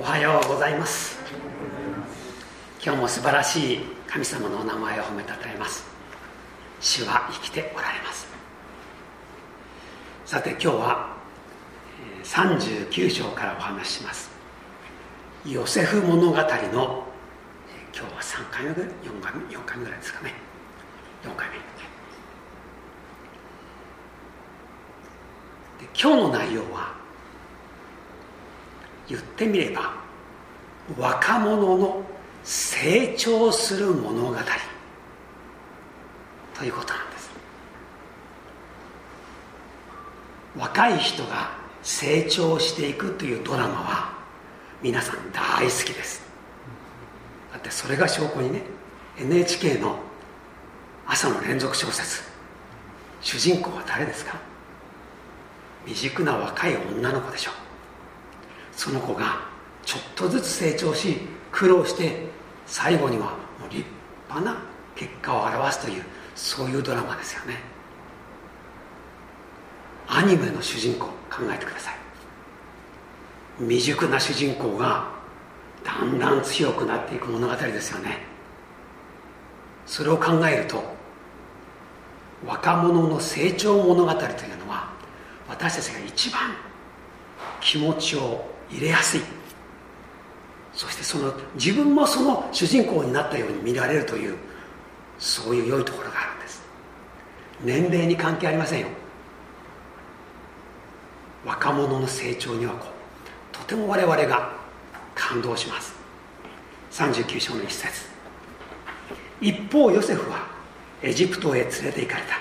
おはようございます。今日も素晴らしい神様のお名前を褒めたたえます。主は生きておられます。さて今日は39章からお話しします。ヨセフ物語の今日は3回目ぐらい？4回目 ,4 回目ぐらいですかね。4回目。で今日の内容は言ってみれば若者の成長する物語。ということなんです。若い人が成長していくというドラマは皆さん大好きです。だってそれが証拠にね NHK の朝の連続小説主人公は誰ですか？未熟な若い女の子でしょ。その子がちょっとずつ成長し苦労して最後には立派な結果を表すというそういうドラマですよね。アニメの主人公考えてください。未熟な主人公がだんだん強くなっていく物語ですよね。それを考えると若者の成長物語というのは私たちが一番気持ちを入れやすい。そしてその自分もその主人公になったように見られるというそういう良いところがあるんです。年齢に関係ありませんよ。若者の成長にはこうとても我々が感動します。39章の一節。一方ヨセフはエジプトへ連れて行かれた。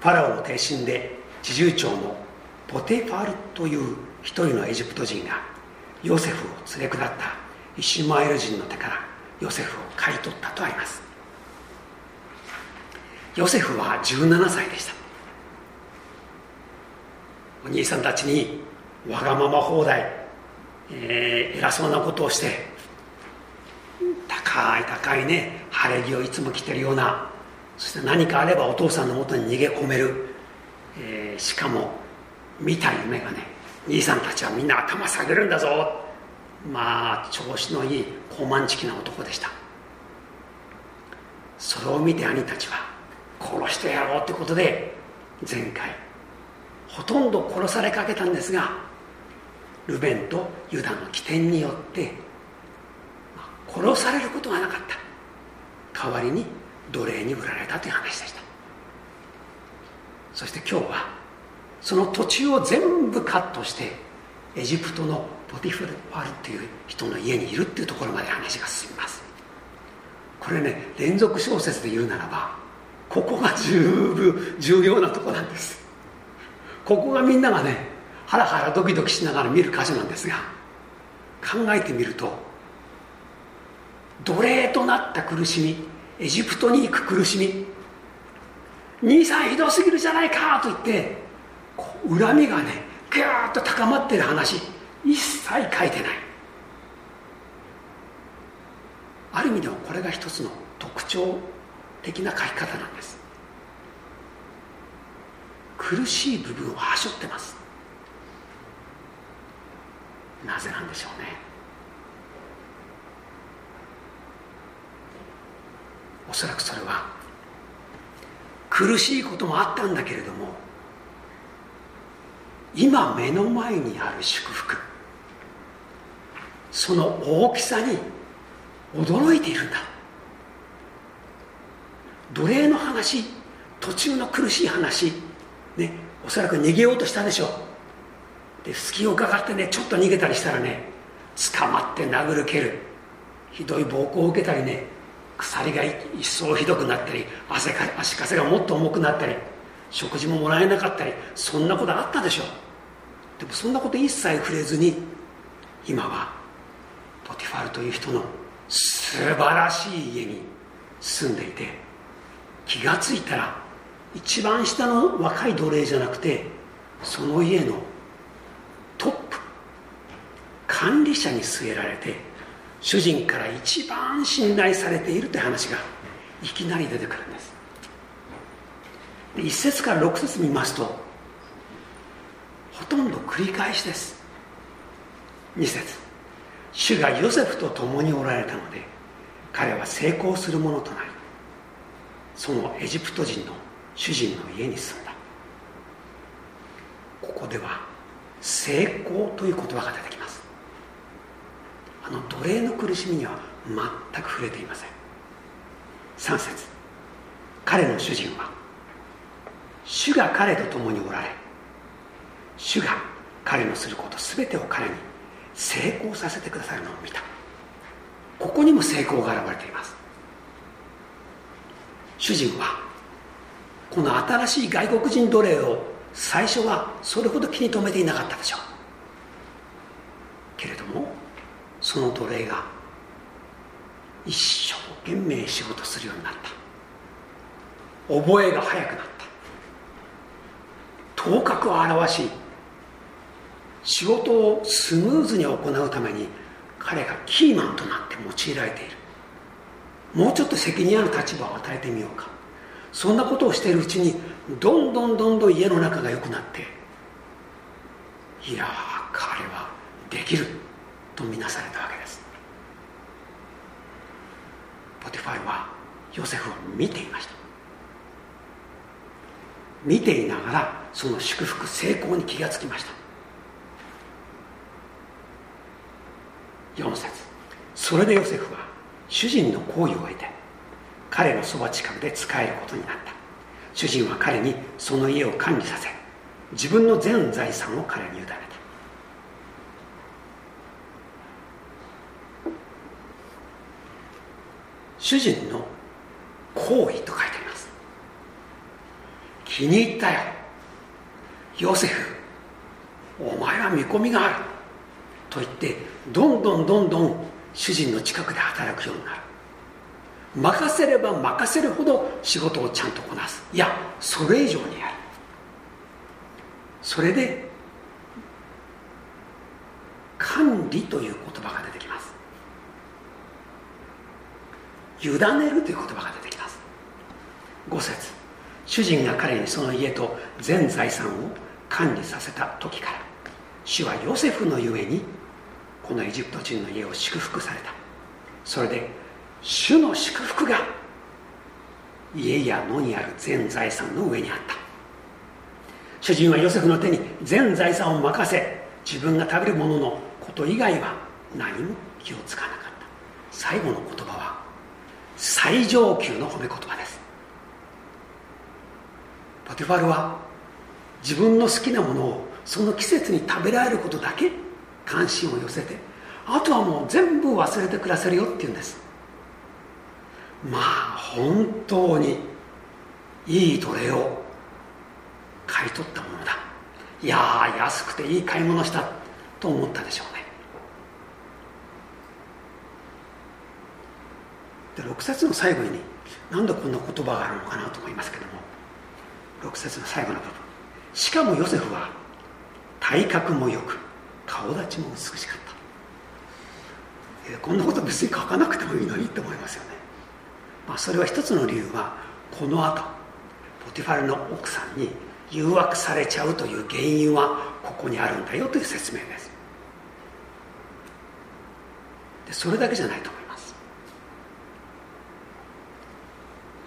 ファラオの帝臣で侍従長のポテファルという一人のエジプト人がヨセフを連れ下ったイシュマエル人の手からヨセフを買い取ったとあります。ヨセフは17歳でした。お兄さんたちにわがまま放題、えー、偉そうなことをして高い高いね晴れ着をいつも着てるようなそして何かあればお父さんのもとに逃げ込める、えー、しかも見た夢がね兄さんたちはみんな頭下げるんだぞ。まあ調子のいい高慢ちきな男でした。それを見て兄たちは殺してやろうってことで前回ほとんど殺されかけたんですがルベンとユダの起点によって殺されることがなかった。代わりに奴隷に売られたという話でした。そして今日はその土地を全部カットしてエジプトのポティファルっていう人の家にいるっていうところまで話が進みます。これね連続小説で言うならばここが十分重要なとこなんです。ここがみんながねハラハラドキドキしながら見る箇所なんですが考えてみると奴隷となった苦しみエジプトに行く苦しみ兄さんひどすぎるじゃないかと言って恨みがねぐーっと高まってる話一切書いてない。ある意味ではこれが一つの特徴的な書き方なんです。苦しい部分をはしょってます。なぜなんでしょうね。おそらくそれは苦しいこともあったんだけれども今目の前にある祝福。その大きさに驚いているんだ。奴隷の話途中の苦しい話ねおそらく逃げようとしたでしょう。で隙をかかってねちょっと逃げたりしたらね捕まって殴る蹴る。ひどい暴行を受けたりね鎖が一層ひどくなったり汗か足かせがもっと重くなったり食事ももらえなかったりそんなことあったでしょう。でもそんなこと一切触れずに今はポティファルという人の素晴らしい家に住んでいて気が付いたら一番下の若い奴隷じゃなくてその家のトップ管理者に据えられて主人から一番信頼されているという話がいきなり出てくるんです。で1節から6節見ますとほとんど繰り返しです。2節。主がヨセフと共におられたので彼は成功するものとなりそのエジプト人の主人の家に住んだ。ここでは成功という言葉が出てきます。あの奴隷の苦しみには全く触れていません。3節。彼の主人は主が彼と共におられ主が彼のすること全てを彼に成功させてくださるのを見た。ここにも成功が現れています。主人はこの新しい外国人奴隷を最初はそれほど気に留めていなかったでしょう。けれどもその奴隷が一生懸命仕事するようになった。覚えが早くなった。頭角を現し仕事をスムーズに行うために彼がキーマンとなって用いられている。もうちょっと責任ある立場を与えてみようか。そんなことをしているうちにどんどんどんどん家の中が良くなっていや彼はできる。とみなされたわけです。ポティファルはヨセフを見ていました。見ていながらその祝福成功に気がつきました。4節それでヨセフは主人の好意を得て彼のそば近くで仕えることになった。主人は彼にその家を管理させ自分の全財産を彼に委ねた。主人の好意と書いてあります。気に入ったよ。ヨセフお前は見込みがある。と言ってどんどんどんどん主人の近くで働くようになる。任せれば任せるほど仕事をちゃんとこなす。いやそれ以上にやる。それで管理という言葉が出てきます。委ねるという言葉が出てきます。5節。主人が彼にその家と全財産を管理させた時から主はヨセフのゆえにこのエジプト人の家を祝福された。それで主の祝福が家や野にある全財産の上にあった。主人はヨセフの手に全財産を任せ自分が食べるもののこと以外は何も気をつかなかった。最後の言葉は最上級の褒め言葉です。ポティファルは自分の好きなものをその季節に食べられることだけ関心を寄せてあとはもう全部忘れて暮らせるよって言うんです。まあ本当にいい奴隷を買い取ったものだ。いや安くていい買い物したと思ったでしょうね。で6節の最後に何でこんな言葉があるのかなと思いますけども。6節の最後の部分。しかもヨセフは体格もよく顔立ちも美しかった。こんなこと別に書かなくてもいいのにって思いますよね、まあ、それは一つの理由はこの後ポティファルの奥さんに誘惑されちゃうという原因はここにあるんだよという説明です。でそれだけじゃないと思います。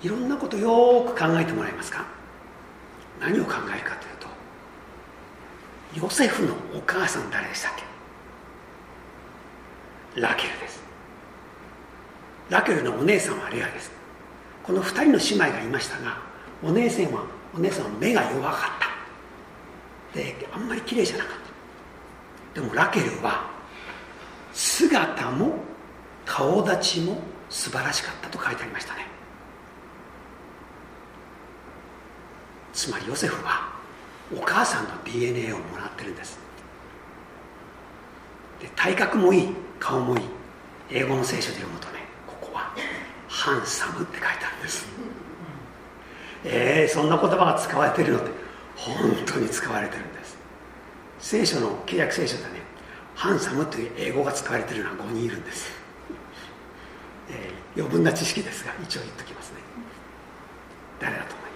いろんなことよく考えてもらえますか？何を考えるかというヨセフのお母さん誰でしたっけ？ラケルです。ラケルのお姉さんはレアです。この2人の姉妹がいましたがお姉さんはお姉さんは目が弱かった。であんまり綺麗じゃなかった。でもラケルは姿も顔立ちも素晴らしかったと書いてありましたね。つまりヨセフはお母さんの DNA をもらってるんです。で体格もいい顔もいい。英語の聖書で読むとねここは「ハンサム」って書いてあるんです。えー、そんな言葉が使われてるのって本当に使われてるんです。聖書の契約聖書でねハンサムという英語が使われてるのは5人いるんです、えー、余分な知識ですが一応言っときますね。誰だと思います？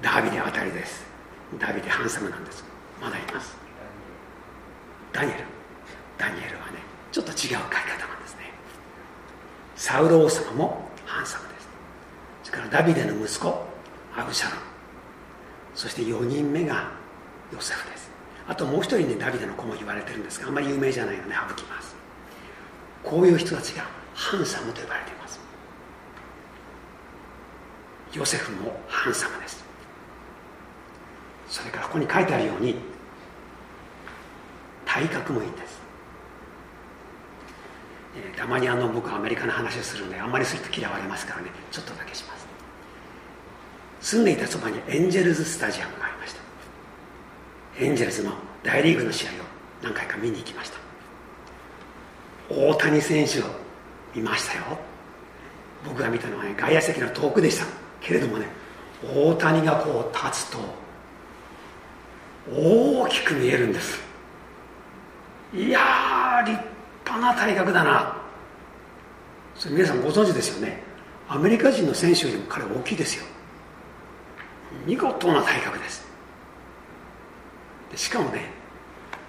ダビデあたりです。ダビデハンサムなんです。まだいます。ダニエル。ダニエルはねちょっと違う書き方なんですね。サウル王様もハンサムです。それからダビデの息子アブシャロン。そして4人目がヨセフです。あともう一人ねダビデの子も言われてるんですがあんまり有名じゃないので省きます。こういう人たちがハンサムと呼ばれています。ヨセフもハンサムです。それからここに書いてあるように体格もいいんです、えー、たまにあの僕アメリカの話をするのであんまりすると嫌われますからね。ちょっとだけします。住んでいたそばにエンジェルズスタジアムがありました。エンジェルズの大リーグの試合を何回か見に行きました。大谷選手を見ましたよ。僕が見たのはね外野席の遠くでした。けれどもね大谷がこう立つと大きく見えるんです。いや立派な体格だな。それ皆さんご存知ですよね。アメリカ人の選手よりも彼大きいですよ。見事な体格です。でしかもね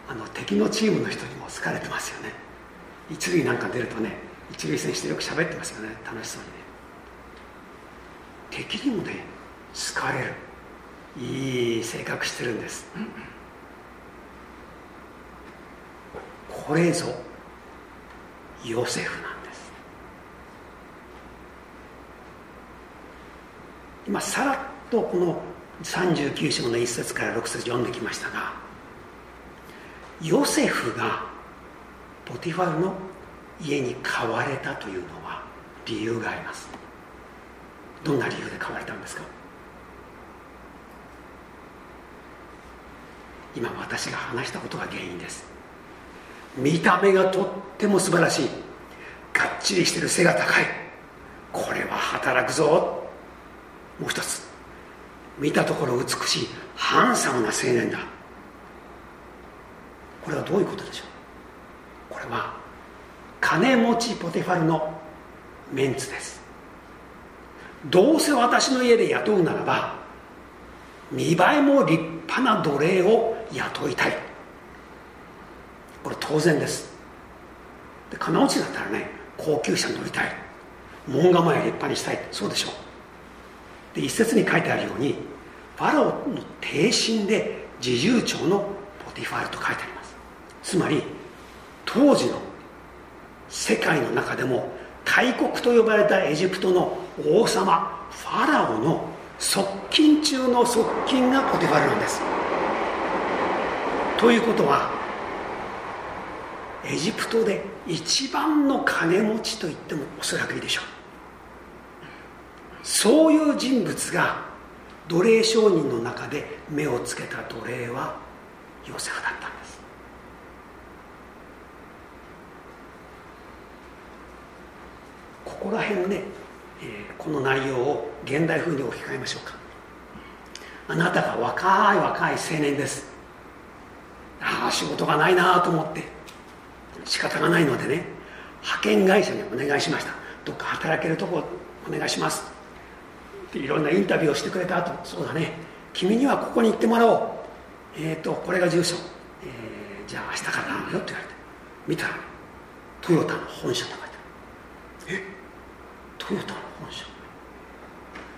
あの敵のチームの人にも好かれてますよね。一塁なんか出るとね一塁選手とよく喋ってますよね。楽しそうにね。敵にもね好かれる。いい性格してるんです。これぞヨセフなんです。今さらっとこの39章の1節から6節読んできましたがヨセフがポティファルの家に買われたというのは理由があります。どんな理由で買われたんですか？今私が話したことが原因です。見た目がとっても素晴らしい。がっちりしてる背が高い。これは働くぞ。もう一つ。見たところ美しいハンサムな青年だ。これはどういうことでしょう？これは金持ちポテファルのメンツです。どうせ私の家で雇うならば見栄えも立派な奴隷を雇いたい。これ当然です。で金持ちだったらね高級車乗りたい。門構え立派にしたい。そうでしょう。で一節に書いてあるようにファラオの帝臣で侍従長のポティファールと書いてあります。つまり当時の世界の中でも大国と呼ばれたエジプトの王様ファラオの側近中の側近がポティファルなんです。ということはエジプトで一番の金持ちと言ってもおそらくいいでしょう。そういう人物が奴隷商人の中で目をつけた奴隷はヨセフだったんです。ここら辺ね、この内容を現代風に置き換えましょうか。あなたが若い若い青年です。ああ仕事がないなと思って。仕方がないのでね派遣会社にお願いしました。どっか働けるとこお願いします。っていろんなインタビューをしてくれた後そうだね。君にはここに行ってもらおう。えっ、ー、とこれが住所、えー、じゃあ明日から頼むよって言われて。見たらトヨタの本社とかえ？トヨタの本社？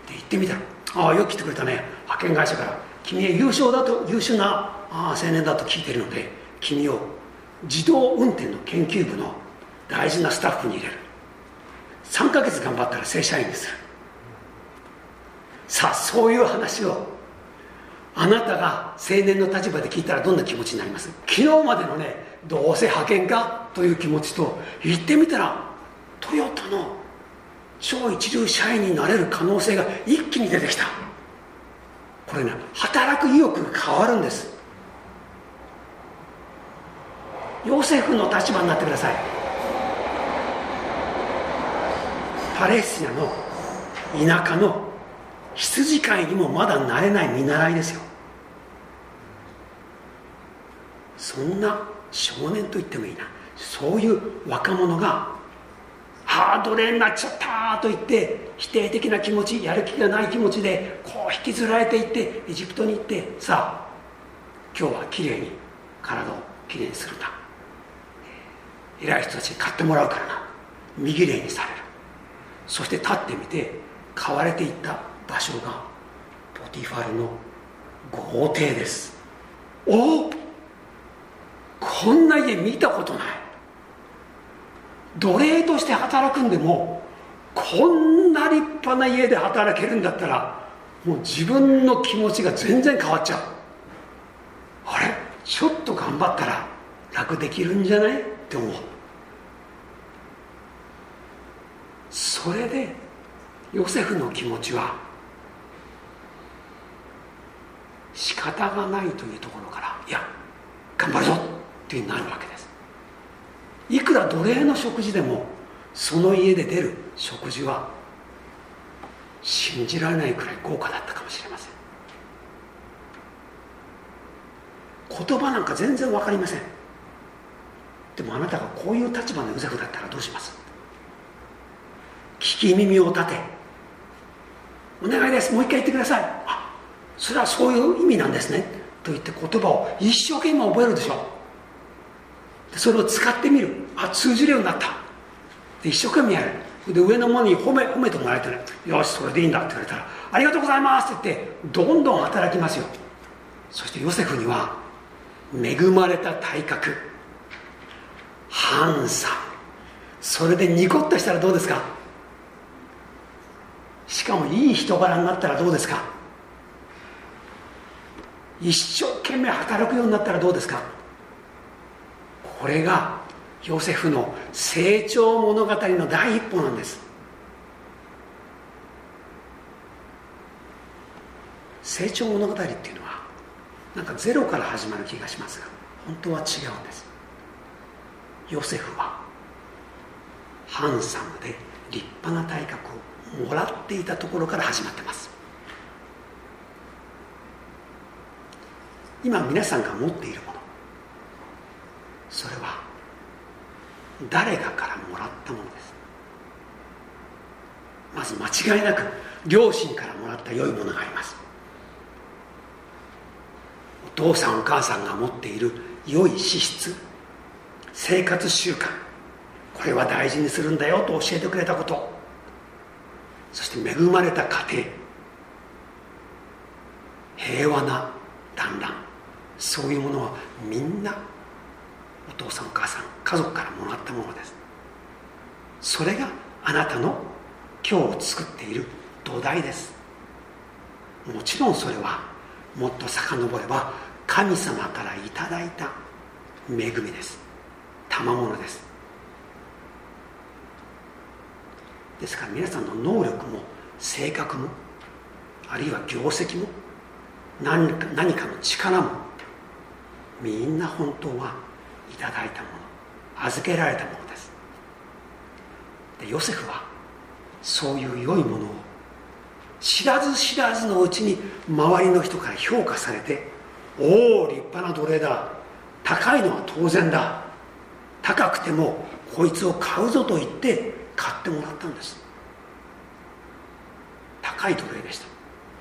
で行ってみたら。ああよく来てくれたね。派遣会社から。君は優秀だと優秀な青年だと聞いてるので君を自動運転の研究部の大事なスタッフに入れる。3ヶ月頑張ったら正社員にす。るさあそういう話をあなたが青年の立場で聞いたらどんな気持ちになります？昨日までのねどうせ派遣か？という気持ちと言ってみたらトヨタの超一流社員になれる可能性が一気に出てきた。これね働く意欲が変わるんです。ヨセフの立場になってください。パレスチナの田舎の羊飼いにもまだなれない見習いですよ。そんな少年と言ってもいいな。そういう若者がハードレーになっちゃったと言って否定的な気持ちやる気がない気持ちでこう引きずられていってエジプトに行ってさあ今日はきれいに体をきれいにするんだ。偉い人たちに買ってもらうからな。身ぎれにされる。そして立ってみて買われていった場所がポティファルの豪邸です。おこんな家見たことない。奴隷として働くんでもこんな立派な家で働けるんだったらもう自分の気持ちが全然変わっちゃう。あれちょっと頑張ったら楽できるんじゃない？って思う。それでヨセフの気持ちは仕方がないというところからいや頑張るぞってなるわけです。いくら奴隷の食事でもその家で出る食事は信じられないくらい豪華だったかもしれません。言葉なんか全然分かりません。でもあなたがこういう立場のヨセフだったらどうします？聞き耳を立て。お願いです。もう一回言ってください。あそれはそういう意味なんですね。と言って言葉を一生懸命覚えるでしょでそれを使ってみる。あ通じるようになった。で一生懸命やる。で上の者に褒め褒めてもらえてねよしそれでいいんだって言われたらありがとうございますって言ってどんどん働きますよ。そしてヨセフには恵まれた体格。ハンサムそれでニコッとしたらどうですか？しかもいい人柄になったらどうですか？一生懸命働くようになったらどうですか？これがヨセフの成長物語の第一歩なんです。成長物語っていうのはなんかゼロから始まる気がしますが本当は違うんです。ヨセフはハンサムで立派な体格をもらっていたところから始まってます。今皆さんが持っているもの。それは誰かからもらったものです。まず間違いなく両親からもらった良いものがあります。お父さんお母さんが持っている良い資質。生活習慣。これは大事にするんだよと教えてくれたこと。そして恵まれた家庭。平和な団らん。そういうものはみんなお父さんお母さん家族からもらったものです。それがあなたの今日を作っている土台です。もちろんそれはもっと遡れば神様からいただいた恵みです。賜物です。ですから皆さんの能力も性格もあるいは業績も何か何かの力もみんな本当はいただいたもの預けられたものです。でヨセフはそういう良いものを知らず知らずのうちに周りの人から評価されておお立派な奴隷だ。高いのは当然だ。高くてもこいつを買うぞと言って買ってもらったんです。高い奴隷でした。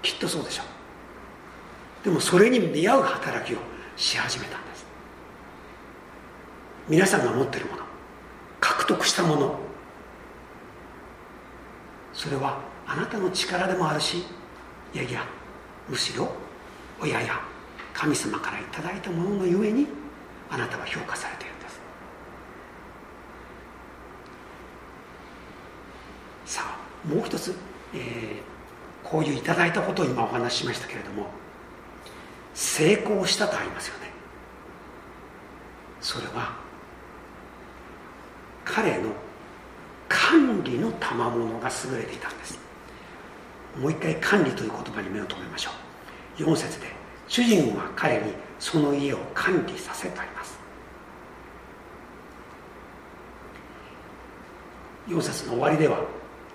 きっとそうでしょう。でもそれに見合う働きをし始めたんです。皆さんが持っているもの獲得したもの。それはあなたの力でもあるしいやいやむしろ親や神様からいただいたもののゆえにあなたは評価されているんですさあもう一つ、えー、こういういただいたことを今お話ししましたけれども成功したとありますよね。それは彼の管理の賜物が優れていたんです。もう一回管理という言葉に目を留めましょう。4節で主人は彼にその家を管理させとあります。4節の終わりでは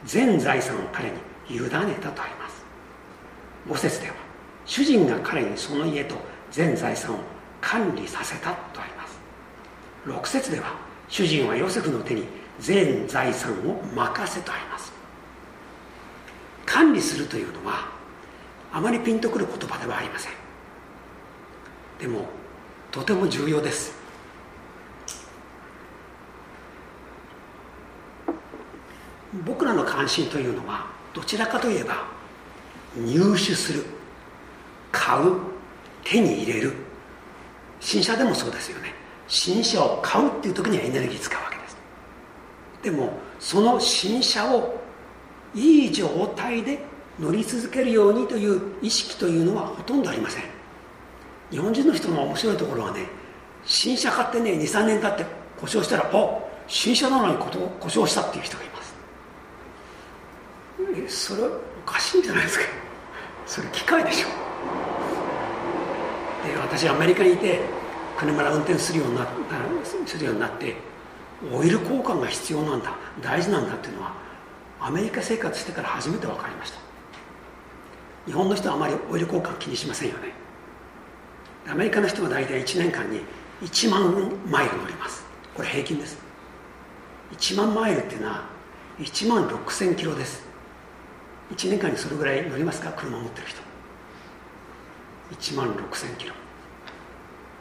全財産を彼に委ねたとあります。5節では主人が彼にその家と全財産を管理させたとあります。6節では主人はヨセフの手に全財産を任せとあります。管理するというのはあまりピンとくる言葉ではありません。でもとても重要です。僕らの関心というのはどちらかといえば入手する買う手に入れる。新車でもそうですよね。新車を買うっていう時にはエネルギー使うわけです。でもその新車をいい状態で乗り続けるようにという意識というのはほとんどありません。日本人の人の面白いところはね新車買ってね23年経って故障したらあ新車なのに故障したっていう人がいます。それはおかしいんじゃないですか。それ機械でしょ。で私アメリカにいて車ら運転するようになするようになってオイル交換が必要なんだ大事なんだっていうのはアメリカ生活してから初めて分かりました。日本の人はあまりオイル交換気にしませんよね。アメリカの人は大体1年間に1万マイル乗ります。これ平均です。1万マイルっていうのは1万6000キロです。1年間にそれぐらい乗りますか？車を持ってる人。1万6000キロ。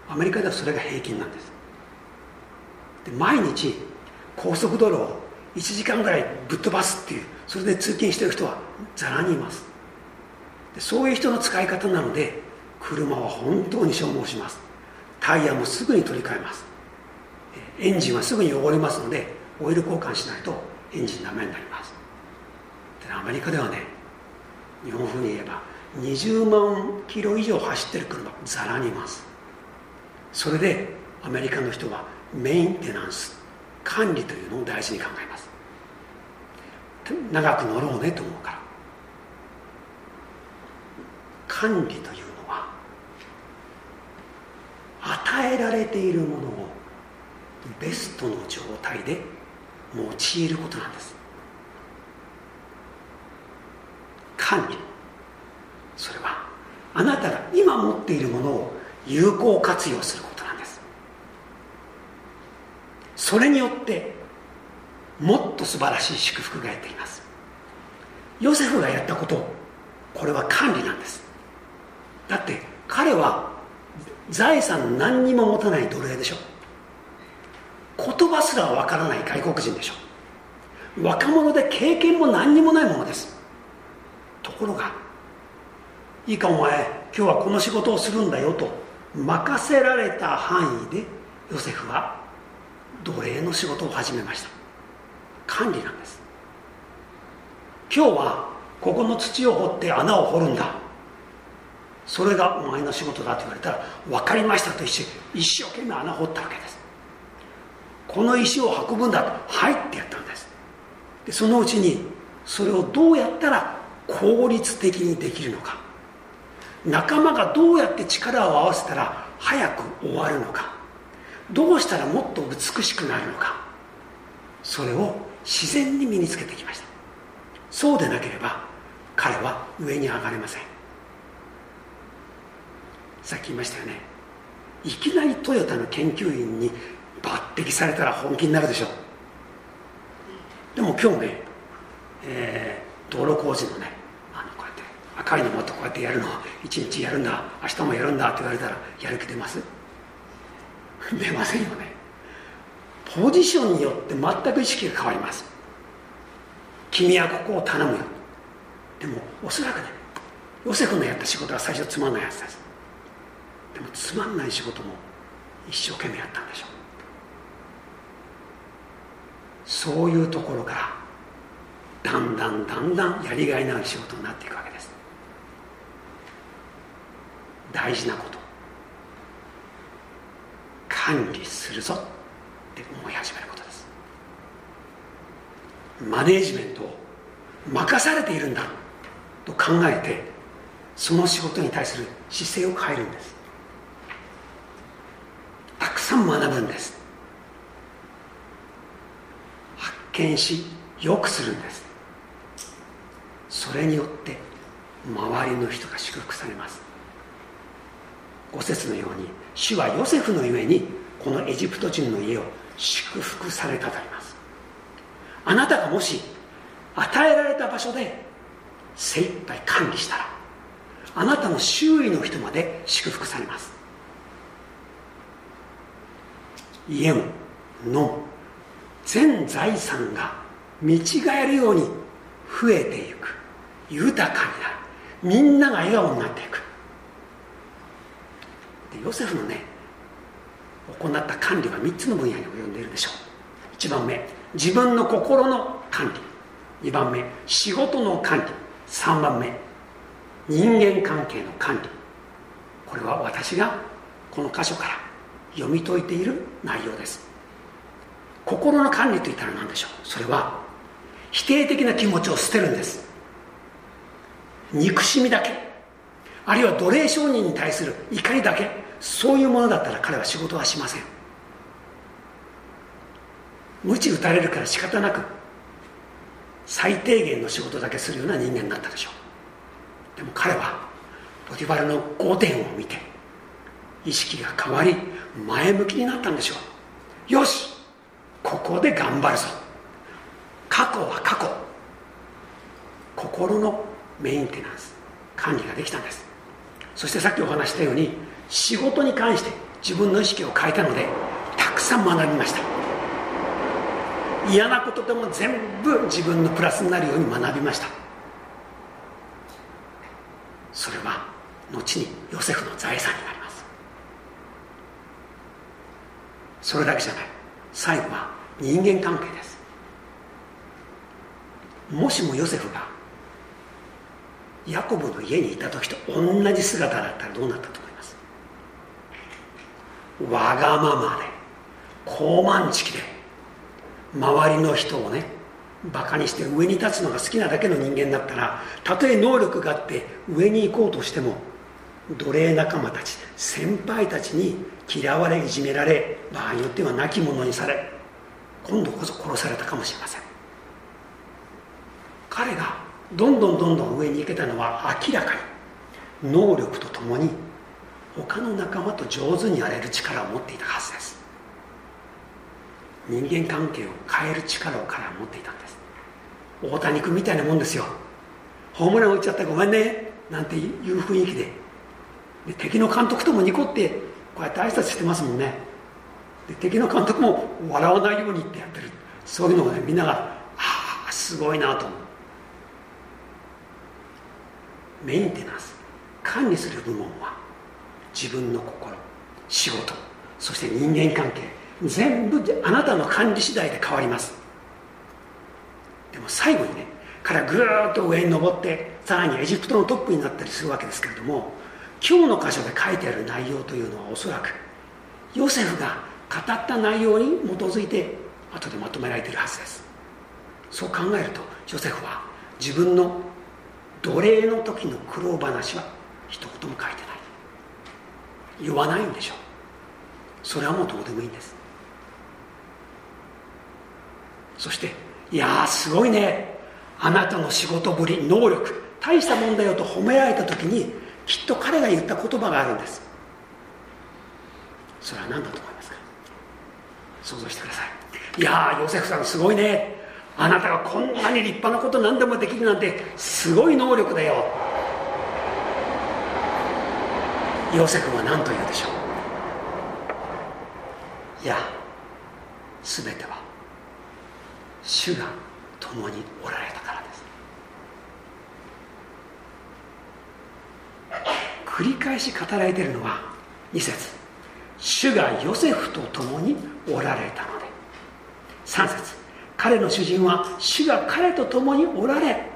アメリカではそれが平均なんです。で毎日高速道路を1時間ぐらいぶっ飛ばすっていうそれで通勤してる人はざらにいます。でそういう人の使い方なので車は本当に消耗します。タイヤもすぐに取り替えます。エンジンはすぐに汚れますのでオイル交換しないとエンジンダメになります。アメリカではね日本風に言えば20万キロ以上走ってる車ざらにいます。それでアメリカの人はメンテナンス管理というのを大事に考えます。長く乗ろうねと思うから。管理というのは与えられているものをベストの状態で用いることなんです。管理それはあなたが今持っているものを有効活用することなんです。それによってもっと素晴らしい祝福がやってきます。ヨセフがやったことこれは管理なんです。だって彼は財産何にも持たない奴隷でしょ。言葉すらわからない外国人でしょ。若者で経験も何にもないものです。ところがいいかお前今日はこの仕事をするんだよと任せられた範囲でヨセフは奴隷の仕事を始めました。管理なんです。今日はここの土を掘って穴を掘るんだ。それがお前の仕事だと言われたら分かりましたと一生懸命穴掘ったわけです。この石を運ぶんだとはいってやったんです。でそのうちにそれをどうやったら効率的にできるのか。仲間がどうやって力を合わせたら早く終わるのか。どうしたらもっと美しくなるのか。それを自然に身につけてきました。そうでなければ彼は上に上がれません。さっき言いましたよね。いきなりトヨタの研究員に抜擢されたら本気になるでしょ。うでも今日ね、えー、道路工事のね赤いのもっとこうやってやるの。一日やるんだ。明日もやるんだって言われたらやる気出ます？出ませんよね。ポジションによって全く意識が変わります。君はここを頼むよ。でもおそらくねヨセフのやった仕事は最初つまんないやつです。でもつまんない仕事も一生懸命やったんでしょう。そういうところからだんだんだんだんやりがいのある仕事になっていくわけです。大事なこと。管理するぞって思い始めることです。マネージメントを任されているんだと考えてその仕事に対する姿勢を変えるんです。たくさん学ぶんです。発見しよくするんです。それによって周りの人が祝福されます。五節のように主はヨセフのゆえにこのエジプト人の家を祝福されたとあります。あなたがもし与えられた場所で精一杯管理したらあなたの周囲の人まで祝福されます。家もの全財産が見違えるように増えていく。豊かになる。みんなが笑顔になっていく。でヨセフのね行った管理は3つの分野に及んでいるでしょう。1番目自分の心の管理。2番目仕事の管理。3番目人間関係の管理。これは私がこの箇所から読み解いている内容です。心の管理といったら何でしょう？それは否定的な気持ちを捨てるんです。憎しみだけ。あるいは奴隷商人に対する怒りだけそういうものだったら彼は仕事はしません。鞭打たれるから仕方なく最低限の仕事だけするような人間になったでしょう。でも彼はポティバルの5点を見て意識が変わり前向きになったんでしょう。よしここで頑張るぞ。過去は過去。心のメンテナンス管理ができたんです。そしてさっきお話したように仕事に関して自分の意識を変えたのでたくさん学びました。嫌なことでも全部自分のプラスになるように学びました。それは後にヨセフの財産になります。それだけじゃない。最後は人間関係です。もしもヨセフがヤコブの家にいた時と同じ姿だったらどうなったと思います？わがままで高慢ちきで周りの人をねバカにして上に立つのが好きなだけの人間だったらたとえ能力があって上に行こうとしても奴隷仲間たち先輩たちに嫌われいじめられ場合によっては亡き者にされ今度こそ殺されたかもしれません。彼がどんどんどんどん上に行けたのは明らかに能力とともに他の仲間と上手にやれる力を持っていたはずです。人間関係を変える力を彼は持っていたんです。大谷君みたいなもんですよ。ホームラン打っちゃったごめんね。なんていう雰囲気で。で敵の監督ともニコってこうやって挨拶してますもんね。で敵の監督も笑わないようにってやってる。そういうのをねみんながああすごいなと思うメンテナンス管理する部門は自分の心仕事そして人間関係全部であなたの管理次第で変わります。でも最後にね彼はぐーっと上に登ってさらにエジプトのトップになったりするわけですけれども今日の箇所で書いてある内容というのはおそらくヨセフが語った内容に基づいて後でまとめられているはずです。そう考えるとヨセフは自分の奴隷の時の苦労話は一言も書いてない。言わないんでしょ。うそれはもうどうでもいいんです。そして「いやすごいね。あなたの仕事ぶり能力大したもんだよ」と褒められた時にきっと彼が言った言葉があるんです。それは何だと思いますか？想像してください。いやヨセフさんすごいね。あなたがこんなに立派なこと何でもできるなんてすごい能力だよ。ヨセフは何と言うでしょう？いや全ては主が共におられたからです。繰り返し語られているのは2節。主がヨセフと共におられたので。3節。彼の主人は主が彼と共におられ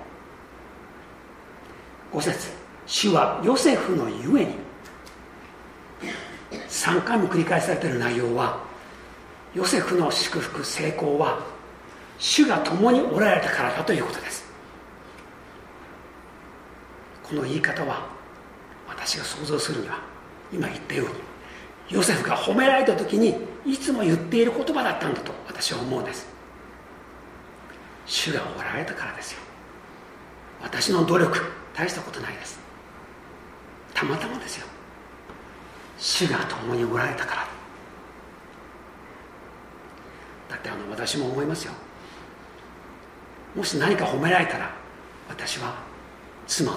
5節主はヨセフのゆえに。3回も繰り返されている内容はヨセフの祝福成功は主が共におられたからだということです。この言い方は私が想像するには今言ったようにヨセフが褒められた時にいつも言っている言葉だったんだと私は思うんです。主がおられたからですよ。私の努力大したことないです。たまたまですよ。主が共におられたから。だってあの私も思いますよ。もし何か褒められたら私は妻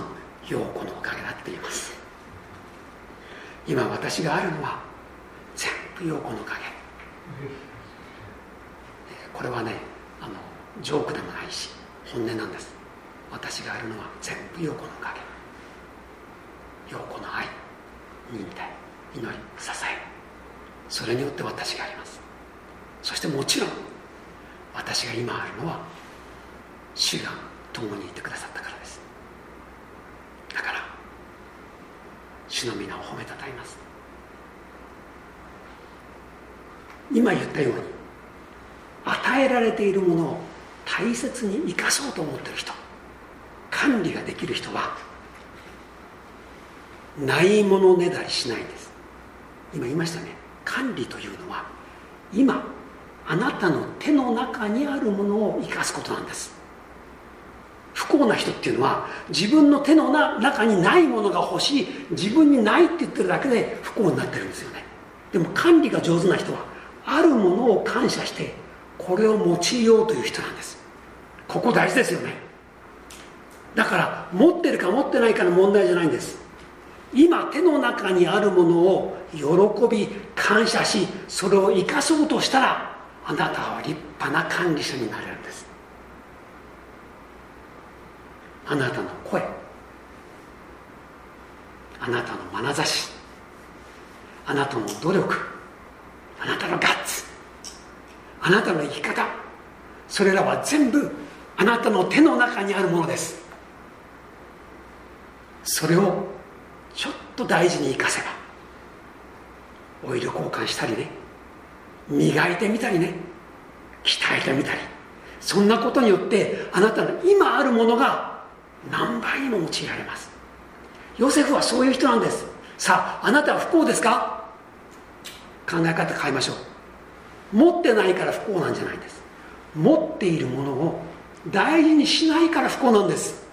陽子のおかげだって言います。今私があるのは全部陽子のおかげ。これはねジョークでもないし本音なんです。私があるのは全部陽子のおかげ。陽子の愛。忍耐祈り。支え。それによって私があります。そしてもちろん私が今あるのは主が共にいてくださったからです。だから主の皆を褒めたたえます。今言ったように与えられているものを大切に生かそうと思ってる人。管理ができる人はないものねだりしないんです。今言いましたね。管理というのは今あなたの手の中にあるものを生かすことなんです。不幸な人っていうのは自分の手の中にないものが欲しい自分にないって言ってるだけで不幸になってるんですよね。でも管理が上手な人はあるものを感謝してこれを用いようという人なんです。ここ大事ですよね。だから持ってるか持ってないかの問題じゃないんです。今手の中にあるものを喜び感謝しそれを生かそうとしたらあなたは立派な管理者になれるんです。あなたの声。あなたの眼差し。あなたの努力。あなたのガッツ。あなたの生き方。それらは全部あなたの手の中にあるものです。それをちょっと大事に生かせばオイル交換したりね磨いてみたりね鍛えてみたりそんなことによってあなたの今あるものが何倍にも用いられます。ヨセフはそういう人なんです。さああなたは不幸ですか？考え方変えましょう。持ってないから不幸なんじゃないです。持っているものを大事にしないから不幸なんです。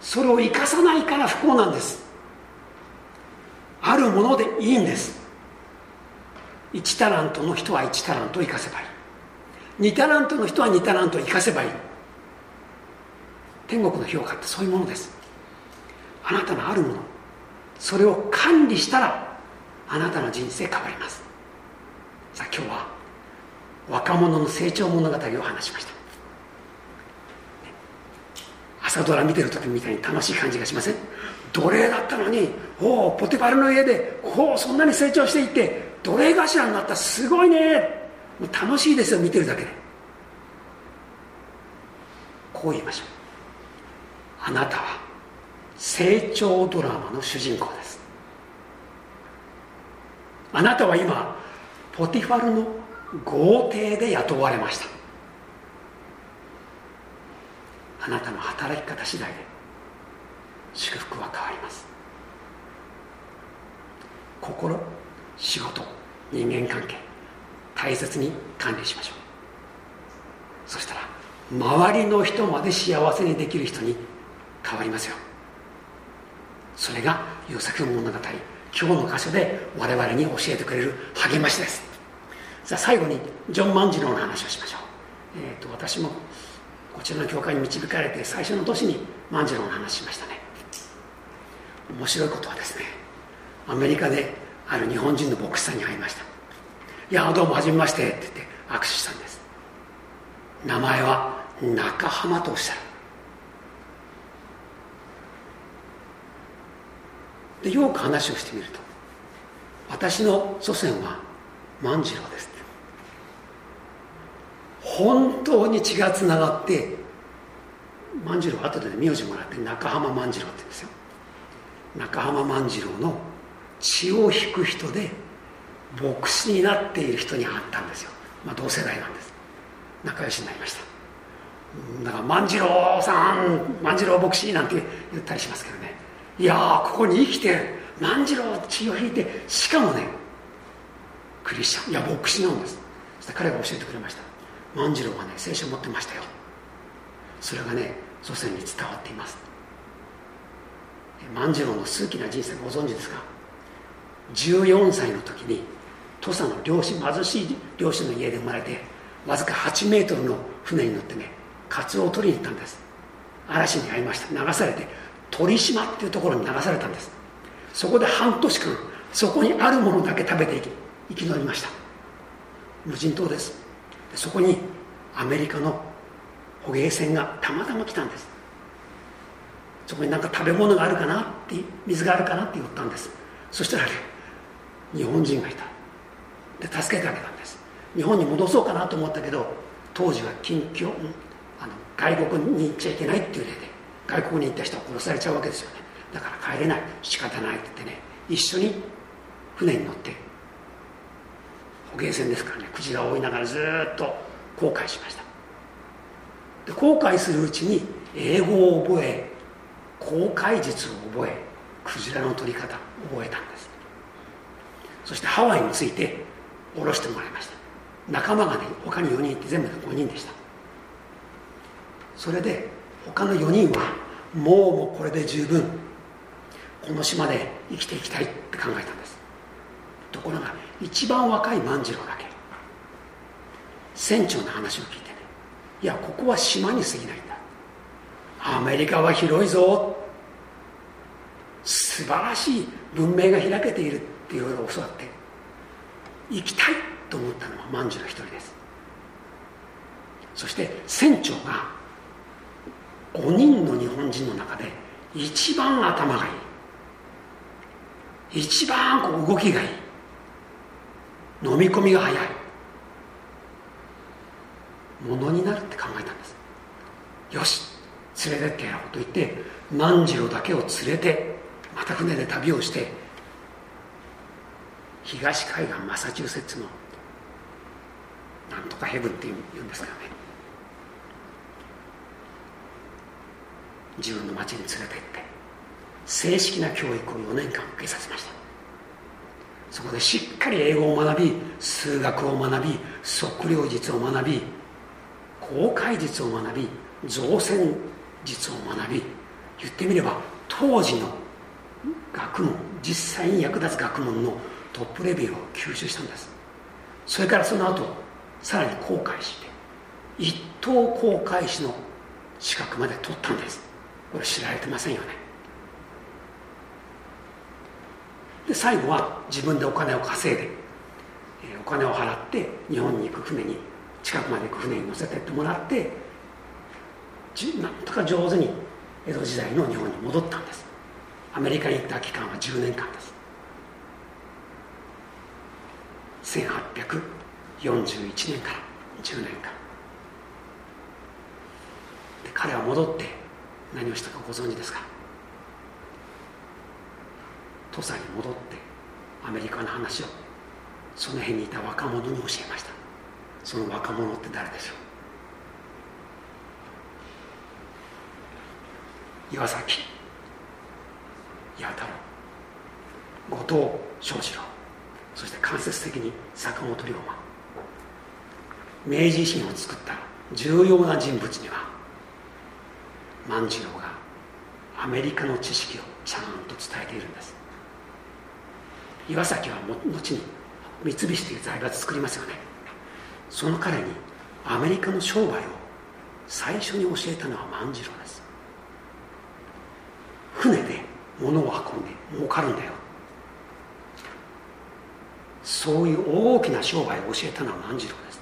それを生かさないから不幸なんです。あるものでいいんです。1タラントの人は1タラントを生かせばいい。2タラントの人は2タラントを生かせばいい。天国の評価ってそういうものです。あなたのあるものそれを管理したらあなたの人生変わります。さあ今日は若者の成長物語を話しました。朝ドラ見てる時みたいに楽しい感じがしません？奴隷だったのにおおポティファルの家でおおそんなに成長していって奴隷頭になった。すごいね。楽しいですよ見てるだけで。こう言いましょう。あなたは成長ドラマの主人公です。あなたは今ポティファルの豪邸で雇われました。あなたの働き方次第で祝福は変わります。心仕事人間関係大切に管理しましょう。そしたら周りの人まで幸せにできる人に変わりますよ。それがヨセフ物語。今日の箇所で我々に教えてくれる励ましです。さあ最後にジョン万次郎の話をしましょう、えーと、私もこちらの教会に導かれて最初の年に万次郎の話しましたね。面白いことはですねアメリカである日本人の牧師さんに会いました「いやどうもはじめまして」って言って握手したんです。名前は中浜とおっしゃる。でよく話をしてみると私の祖先は万次郎です本当に血がつながって万次郎後で名字もらって中浜万次郎って言うんですよ。中浜万次郎の血を引く人で牧師になっている人に会ったんですよ、まあ、同世代なんです。仲良しになりました。だから万次郎さん万次郎牧師なんて言ったりしますけどね。いやここに生きて万次郎血を引いてしかもねクリスチャンいや牧師なんです。そして彼が教えてくれました。万次郎がね聖書を持ってましたよ。それがね祖先に伝わっています。万次郎の数奇な人生ご存知ですか？14歳の時に土佐の漁師貧しい漁師の家で生まれてわずか8メートルの船に乗ってねカツオを取りに行ったんです。嵐に遭いました。流されて鳥島っていうところに流されたんです。そこで半年間そこにあるものだけ食べて生き生き延びました。無人島です。そこにアメリカの捕鯨船がたまたま来たんです。そこに何か食べ物があるかなって水があるかなって言ったんです。そしたらね日本人がいた。で助けてあげたんです。日本に戻そうかなと思ったけど当時は近況あの外国に行っちゃいけないっていう例で。外国に行った人は殺されちゃうわけですよね。だから帰れない。仕方ないって言ってね。一緒に船に乗って捕鯨船ですからね。クジラを追いながらずっと航海しました。で航海するうちに英語を覚え航海術を覚えクジラの取り方覚えたんです。そしてハワイについて降ろしてもらいました。仲間がね他に4人いて全部で5人でした。それで他の4人はもうもうこれで十分。この島で生きていきたいって考えたんです。ところが一番若い万次郎だけ。船長の話を聞いてね。いやここは島に過ぎないんだ。アメリカは広いぞ。素晴らしい文明が開けているっていうのを教わって行きたいと思ったのは万次郎一人です。そして船長が5人の日本人の中で一番頭がいい。一番こう動きがいい。飲み込みが早い。ものになるって考えたんです。よし連れてってやろうと言って万次郎だけを連れてまた船で旅をして東海岸マサチューセッツのなんとかヘブンっていうんですかね。自分の町に連れて行って正式な教育を4年間受けさせました。そこでしっかり英語を学び数学を学び測量術を学び航海術を学び造船術を学び言ってみれば当時の学問実際に役立つ学問のトップレベルを吸収したんです。それからその後さらに航海して一等航海士の資格まで取ったんです。知られてませんよね。で最後は自分でお金を稼いで、お金を払って日本に行く船に近くまで行く船に乗せてってもらってなんとか上手に江戸時代の日本に戻ったんです。アメリカに行った期間は10年間です。1841年から10年間。で彼は戻って何をしたかご存知ですか？土佐に戻ってアメリカの話をその辺にいた若者に教えました。その若者って誰でしょう？岩崎弥太郎。後藤翔士郎。そして間接的に坂本龍馬。明治維新を作った重要な人物には万次郎がアメリカの知識をちゃんと伝えているんです。岩崎は後に三菱という財閥を作りますよね。その彼にアメリカの商売を最初に教えたのは万次郎です。船で物を運んで儲かるんだよ。そういう大きな商売を教えたのは万次郎です。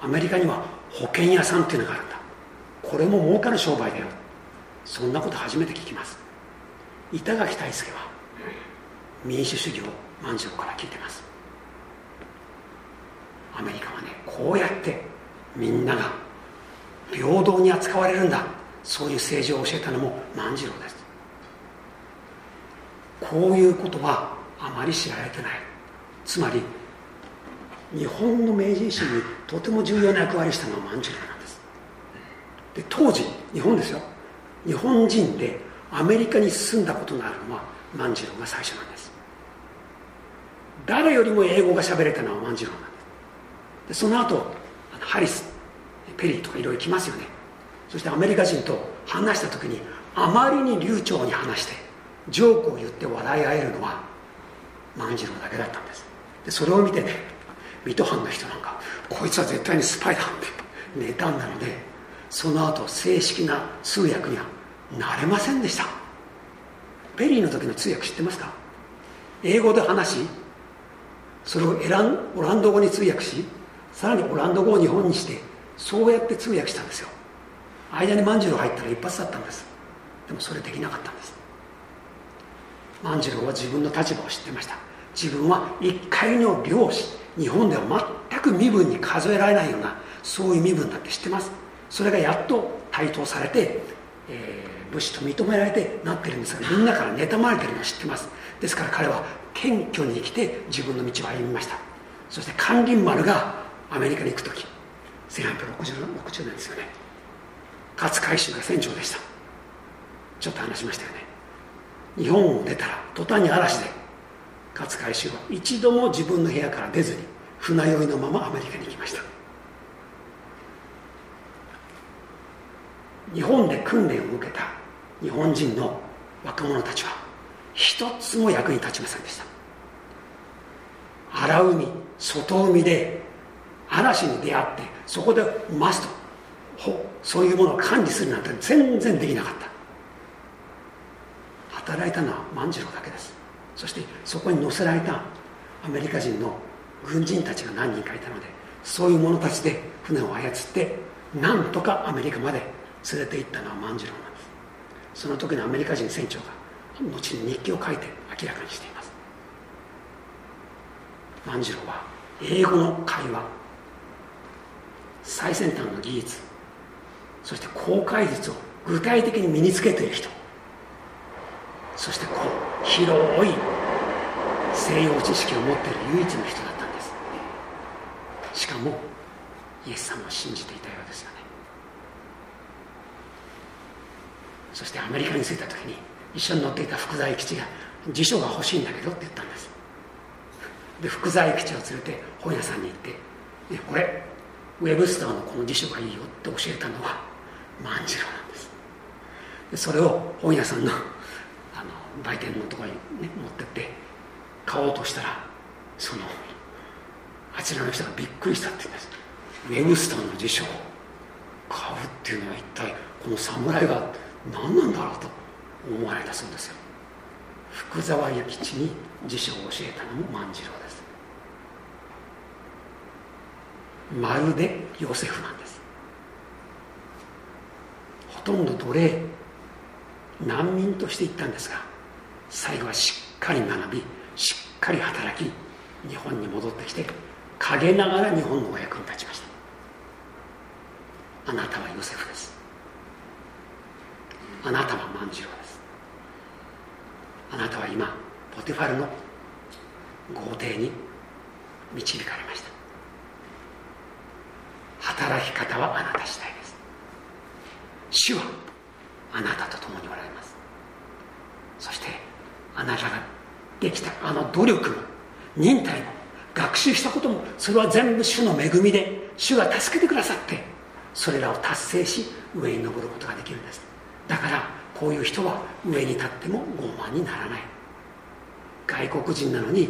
アメリカには保険屋さんっていうのがあるんだ。これも儲かる商売だよ。そんなこと初めて聞きます。板垣大輔は民主主義を万次郎から聞いてます。アメリカはねこうやってみんなが平等に扱われるんだ。そういう政治を教えたのも万次郎です。こういうことはあまり知られてない。つまり日本の明治維新にとても重要な役割したのは万次郎なんです。で当時日本ですよ。日本人でアメリカに進んだことのあるのは万次郎が最初なんです。誰よりも英語が喋れたのは万次郎なんです。でその後ハリスペリーとかいろいろ来ますよね。そしてアメリカ人と話した時にあまりに流暢に話してジョークを言って笑い合えるのは万次郎だけだったんです。でそれを見てね水戸藩の人なんかこいつは絶対にスパイだって妬んだのでその後正式な通訳にはなれませんでした。ペリーの時の通訳知ってますか？英語で話しそれをエランオランド語に通訳しさらにオランダ語を日本にしてそうやって通訳したんですよ。間に万次郎入ったら一発だったんです。でもそれできなかったんです。万次郎は自分の立場を知ってました。自分は一回の漁師。日本では全く身分に数えられないようなそういう身分だって知ってます。それがやっと台頭されて、えー、武士と認められてなってるんですがみんなから妬まれてるのを知ってます。ですから彼は謙虚に生きて自分の道を歩みました。そして関林丸がアメリカに行く時1860年ですよね。勝海舟が船長でした。ちょっと話しましたよね。日本を出たら途端に嵐で勝海舟は一度も自分の部屋から出ずに船酔いのままアメリカに行きました。日本で訓練を受けた日本人の若者たちは一つも役に立ちませんでした。荒海外海で嵐に出会ってそこでマストそういうものを管理するなんて全然できなかった。働いたのは万次郎だけです。そしてそこに乗せられたアメリカ人の軍人たちが何人かいたのでそういう者たちで船を操ってなんとかアメリカまで連れて行ったのは万次郎なんです。その時のアメリカ人船長が後に日記を書いて明らかにしています。万次郎は英語の会話最先端の技術そして公開術を具体的に身につけている人そしてこう広い西洋知識を持っている唯一の人だったんです。しかもイエス様を信じていたようですよね。そしてアメリカに着いた時に一緒に乗っていた福沢諭吉が辞書が欲しいんだけどって言ったんです。で福沢諭吉を連れて本屋さんに行って「これウェブスターのこの辞書がいいよ」って教えたのは万次郎なんです。でそれを本屋さんのあの売店のところに、ね、持ってって買おうとしたらそのあちらの人がびっくりしたって言うんです。ウェブスターの辞書を買うっていうのは一体この侍が何なんだろうと思われたそうですよ。福沢諭吉に辞書を教えたのも万次郎です。まるでヨセフなんです。ほとんど奴隷難民として行ったんですが最後はしっかり学びしっかり働き日本に戻ってきて陰ながら日本のお役に立ちました。あなたはヨセフです。あなたは万次郎です。あなたは今ポテファルの豪邸に導かれました。働き方はあなた次第です。主はあなたと共におられます。そしてあなたができたあの努力も忍耐も学習したこともそれは全部主の恵みで主が助けてくださってそれらを達成し上に登ることができるんです。だからこういう人は上に立っても傲慢にならない。外国人なのに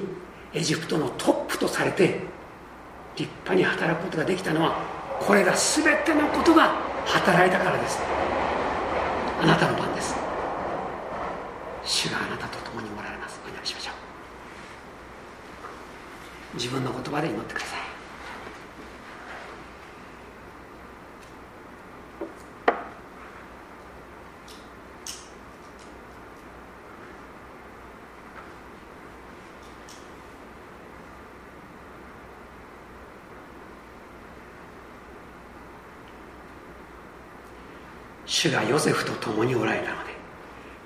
エジプトのトップとされて立派に働くことができたのはこれら全てのことが働いたからです。あなたの番です。主があなたと共におられます。お祈りしましょう。自分の言葉で祈ってください。主がヨセフと共におられたので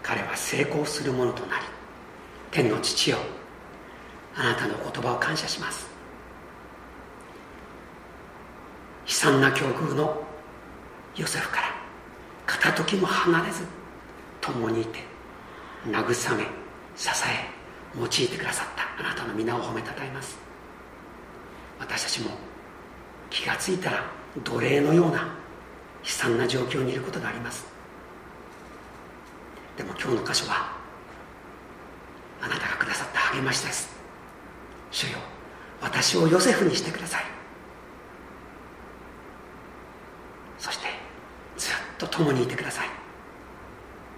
彼は成功するものとなり天の父よあなたの言葉を感謝します。悲惨な境遇のヨセフから片時も離れず共にいて慰め支え用いてくださったあなたの皆を褒めたたえます。私たちも気がついたら奴隷のような悲惨な状況にいることがあります。でも今日の箇所はあなたがくださった励ましです。主よ私をヨセフにしてください。そしてずっと共にいてください。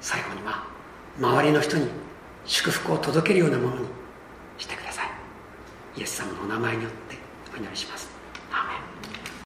最後には周りの人に祝福を届けるようなものにしてください。イエス様のお名前によってお祈りします。